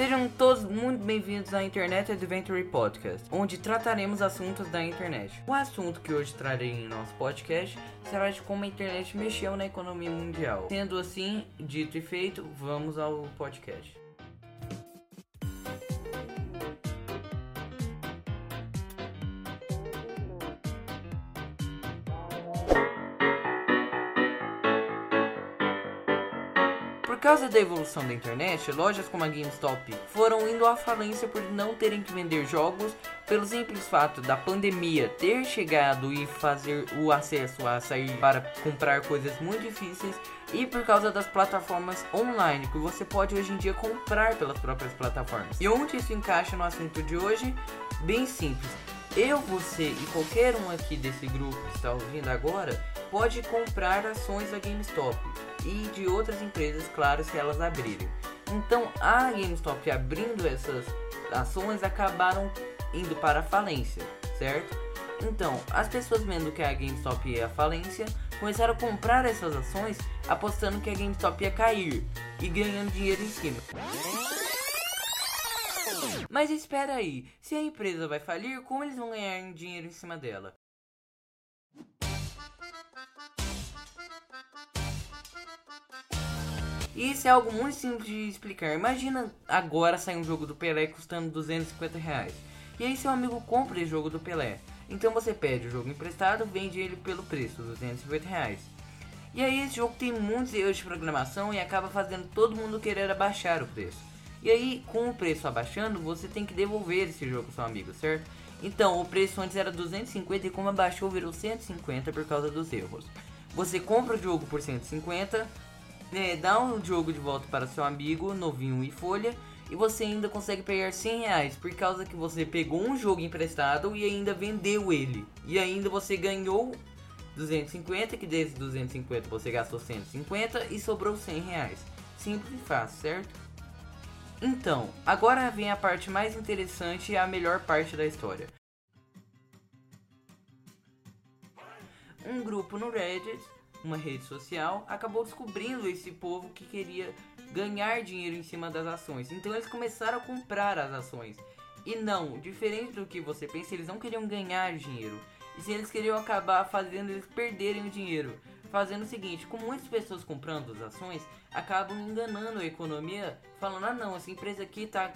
Sejam todos muito bem-vindos à Internet Adventure Podcast, onde trataremos assuntos da internet. O assunto que hoje trarei em nosso podcast será de como a internet mexeu na economia mundial. Sendo assim, dito e feito, vamos ao podcast. Por causa da evolução da internet, lojas como a GameStop foram indo à falência por não terem que vender jogos pelo simples fato da pandemia ter chegado e fazer o acesso a sair para comprar coisas muito difíceis e por causa das plataformas online que você pode hoje em dia comprar pelas próprias plataformas. E onde isso encaixa no assunto de hoje? Bem simples. Eu, você e qualquer um aqui desse grupo que está ouvindo agora pode comprar ações da GameStop e de outras empresas, claro, se elas abrirem. Então, a GameStop abrindo essas ações acabaram indo para a falência, certo? Então, as pessoas vendo que a GameStop ia à falência, começaram a comprar essas ações apostando que a GameStop ia cair e ganhando dinheiro em cima. Mas espera aí, se a empresa vai falir, como eles vão ganhar dinheiro em cima dela? Isso é algo muito simples de explicar. Imagina agora sair um jogo do Pelé custando 250 reais. E aí seu amigo compra esse jogo do Pelé. Então você pede o jogo emprestado, vende ele pelo preço, 250 reais. E aí esse jogo tem muitos erros de programação e acaba fazendo todo mundo querer abaixar o preço. E aí, com o preço abaixando, você tem que devolver esse jogo ao seu amigo, certo? Então, o preço antes era 250 e como abaixou virou 150 por causa dos erros. Você compra o jogo por 150, né, dá o jogo de volta para seu amigo, novinho e folha, e você ainda consegue pegar 100 reais por causa que você pegou um jogo emprestado e ainda vendeu ele. E ainda você ganhou 250, que desses 250 você gastou 150 e sobrou 100 reais. Simples e fácil, certo? Então, agora vem a parte mais interessante e a melhor parte da história. Um grupo no Reddit uma rede social, acabou descobrindo esse povo que queria ganhar dinheiro em cima das ações. Então eles começaram a comprar as ações. E não, diferente do que você pensa, eles não queriam ganhar dinheiro. E se eles queriam acabar fazendo eles perderem o dinheiro fazendo o seguinte, com muitas pessoas comprando as ações, acabam enganando a economia, falando, ah não, essa empresa aqui está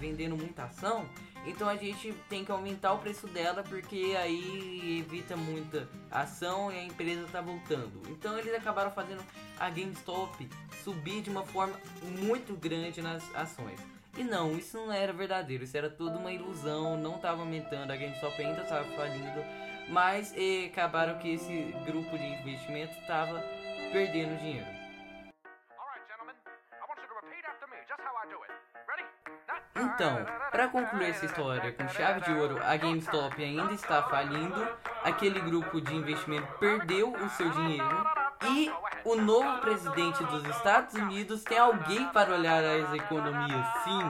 vendendo muita ação, então a gente tem que aumentar o preço dela porque aí evita muita ação e a empresa está voltando. Então eles acabaram fazendo a GameStop subir de uma forma muito grande nas ações. E não, isso não era verdadeiro, isso era tudo uma ilusão, não estava aumentando, a GameStop ainda estava falindo mas e, acabaram que esse grupo de investimento estava perdendo dinheiro. Então, para concluir essa história com chave de ouro, a GameStop ainda está falindo, aquele grupo de investimento perdeu o seu dinheiro e o novo presidente dos Estados Unidos tem alguém para olhar as economias. Sim,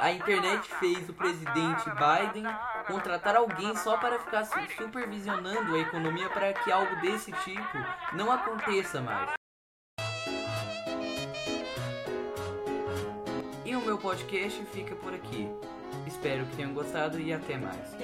a internet fez o presidente Biden contratar alguém só para ficar supervisionando a economia para que algo desse tipo não aconteça mais. Meu podcast fica por aqui. Espero que tenham gostado e até mais.